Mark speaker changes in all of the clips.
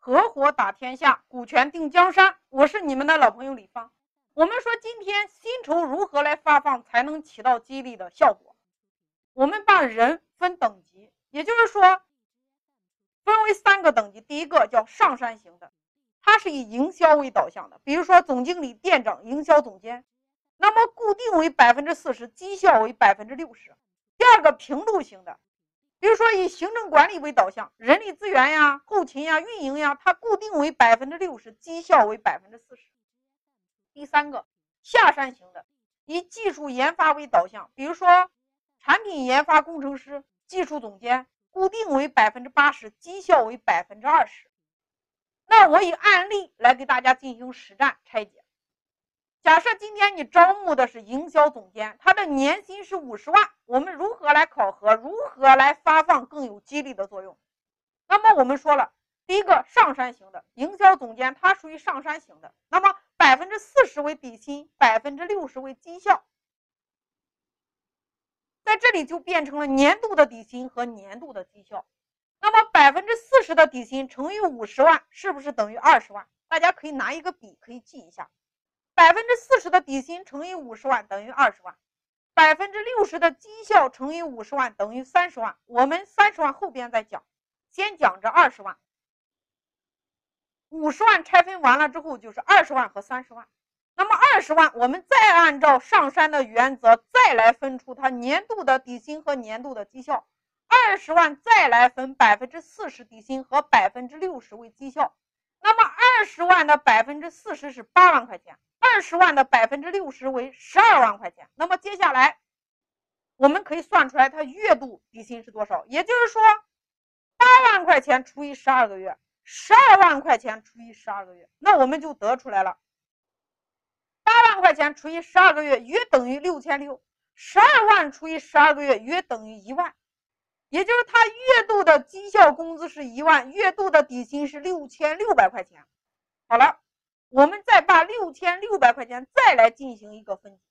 Speaker 1: 合伙打天下，股权定江山。我是你们的老朋友李芳。我们说今天薪酬如何来发放才能起到激励的效果？我们把人分等级，也就是说分为三个等级。第一个叫上山型的，它是以营销为导向的，比如说总经理、店长、营销总监，那么固定为百分之四十，绩效为百分之六十。第二个平路型的。比如说，以行政管理为导向，人力资源呀、后勤呀、运营呀，它固定为百分之六十，绩效为百分之四十。第三个，下山型的，以技术研发为导向，比如说产品研发工程师、技术总监，固定为百分之八十，绩效为百分之二十。那我以案例来给大家进行实战拆解。假设今天你招募的是营销总监，他的年薪是五十万，我们如何来考核？如何来发放更有激励的作用？那么我们说了，第一个上山型的营销总监，他属于上山型的，那么百分之四十为底薪，百分之六十为绩效，在这里就变成了年度的底薪和年度的绩效。那么百分之四十的底薪乘以五十万，是不是等于二十万？大家可以拿一个笔，可以记一下。百分之四十的底薪乘以五十万等于二十万，百分之六十的绩效乘以五十万等于三十万。我们三十万后边再讲，先讲这二十万。五十万拆分完了之后就是二十万和三十万。那么二十万，我们再按照上山的原则再来分出它年度的底薪和年度的绩效。二十万再来分百分之四十底薪和百分之六十为绩效。那么二十万的百分之四十是八万块钱。二十万的百分之六十为十二万块钱，那么接下来我们可以算出来它月度底薪是多少？也就是说，八万块钱除以十二个月，十二万块钱除以十二个月，那我们就得出来了。八万块钱除以十二个月约等于六千六，十二万除以十二个月约等于一万，也就是他月度的绩效工资是一万，月度的底薪是六千六百块钱。好了。我们再把六千六百块钱再来进行一个分解，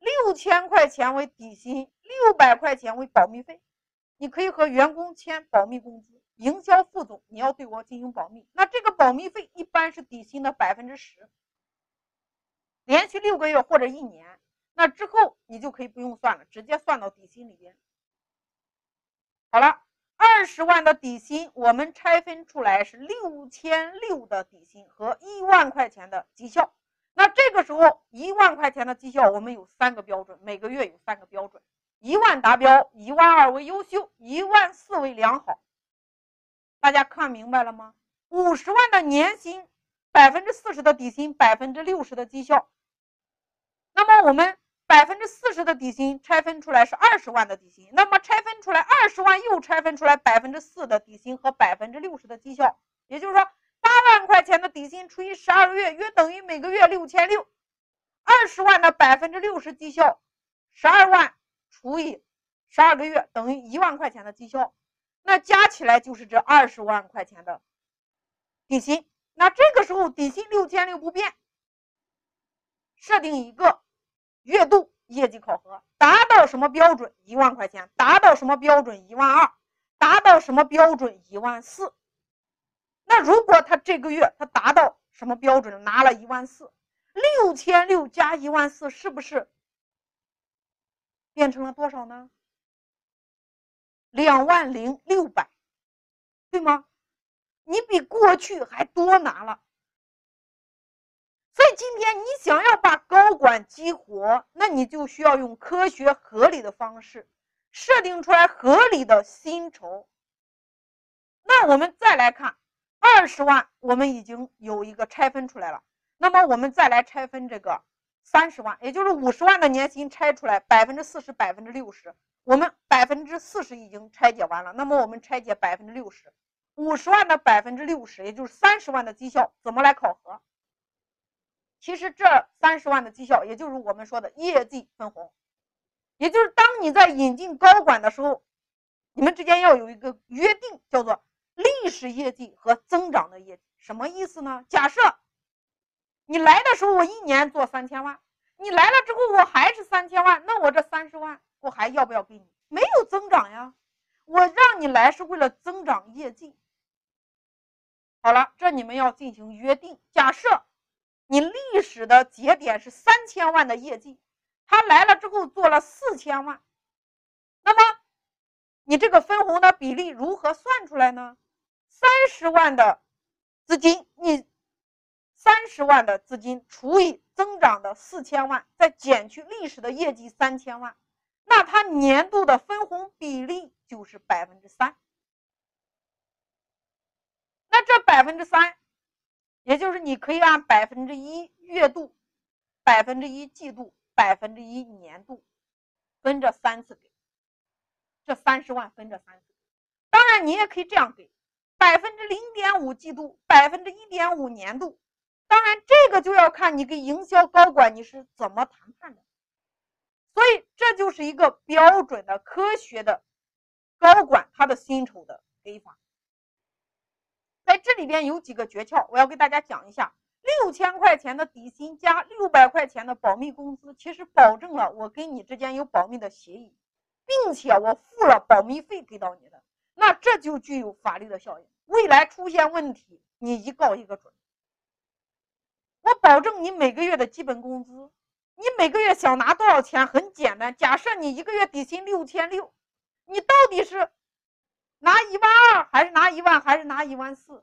Speaker 1: 六千块钱为底薪，六百块钱为保密费。你可以和员工签保密工资，营销副总你要对我进行保密，那这个保密费一般是底薪的百分之十，连续六个月或者一年，那之后你就可以不用算了，直接算到底薪里边。好了。二十万的底薪，我们拆分出来是六千六的底薪和一万块钱的绩效。那这个时候，一万块钱的绩效，我们有三个标准，每个月有三个标准：一万达标，一万二为优秀，一万四为良好。大家看明白了吗？五十万的年薪，百分之四十的底薪，百分之六十的绩效。那么我们。百分之四十的底薪拆分出来是二十万的底薪，那么拆分出来二十万又拆分出来百分之四的底薪和百分之六十的绩效，也就是说八万块钱的底薪除以十二个月，约等于每个月六千六。二十万的百分之六十绩效，十二万除以十二个月等于一万块钱的绩效，那加起来就是这二十万块钱的底薪。那这个时候底薪六千六不变，设定一个。月度业绩考核达到什么标准？一万块钱。达到什么标准？一万二。达到什么标准？一万四。那如果他这个月他达到什么标准？拿了一万四，六千六加一万四，是不是变成了多少呢？两万零六百，对吗？你比过去还多拿了。所以今天你想要把高管激活，那你就需要用科学合理的方式设定出来合理的薪酬。那我们再来看二十万，我们已经有一个拆分出来了。那么我们再来拆分这个三十万，也就是五十万的年薪拆出来百分之四十、百分之六十。我们百分之四十已经拆解完了，那么我们拆解百分之六十，五十万的百分之六十，也就是三十万的绩效，怎么来考核？其实这三十万的绩效，也就是我们说的业绩分红，也就是当你在引进高管的时候，你们之间要有一个约定，叫做历史业绩和增长的业绩。什么意思呢？假设你来的时候我一年做三千万，你来了之后我还是三千万，那我这三十万我还要不要给你？没有增长呀，我让你来是为了增长业绩。好了，这你们要进行约定。假设你历史的节点是三千万的业绩，他来了之后做了四千万，那么你这个分红的比例如何算出来呢？三十万的资金，你三十万的资金除以增长的四千万，再减去历史的业绩三千万，那它年度的分红比例就是百分之三。那这百分之三，也就是你可以按百分之一月度、百分之一季度、百分之一年度分这三次给，这三十万分这三次。当然，你也可以这样给，百分之零点五季度，百分之一点五年度。当然，这个就要看你跟营销高管你是怎么谈判的。所以，这就是一个标准的、科学的高管他的薪酬的给法。在这里边有几个诀窍，我要给大家讲一下。六千块钱的底薪加六百块钱的保密工资，其实保证了我跟你之间有保密的协议，并且我付了保密费给到你的，那这就具有法律的效应。未来出现问题，你一告一个准。我保证你每个月的基本工资，你每个月想拿多少钱很简单。假设你一个月底薪六千六，你到底是？拿一万二还是拿一万，还是拿一万四，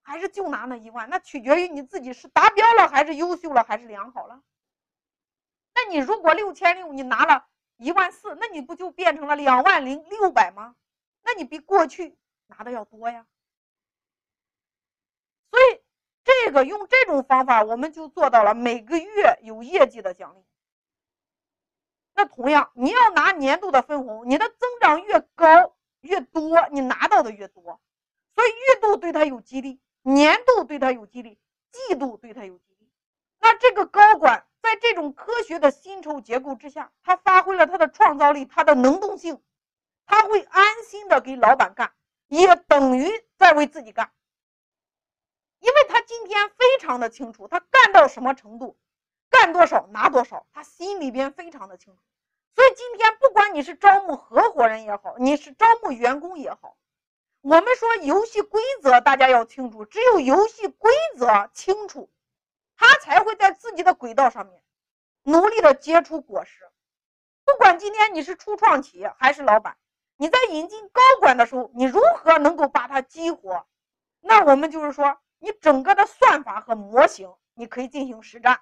Speaker 1: 还是就拿那一万？那取决于你自己是达标了，还是优秀了，还是良好了。那你如果六千六，你拿了一万四，那你不就变成了两万零六百吗？那你比过去拿的要多呀。所以这个用这种方法，我们就做到了每个月有业绩的奖励。那同样，你要拿年度的分红，你的增长越高。越多，你拿到的越多，所以月度对他有激励，年度对他有激励，季度对他有激励。那这个高管在这种科学的薪酬结构之下，他发挥了他的创造力，他的能动性，他会安心的给老板干，也等于在为自己干，因为他今天非常的清楚，他干到什么程度，干多少拿多少，他心里边非常的清楚。今天，不管你是招募合伙人也好，你是招募员工也好，我们说游戏规则大家要清楚，只有游戏规则清楚，他才会在自己的轨道上面努力的结出果实。不管今天你是初创企业还是老板，你在引进高管的时候，你如何能够把它激活？那我们就是说，你整个的算法和模型，你可以进行实战。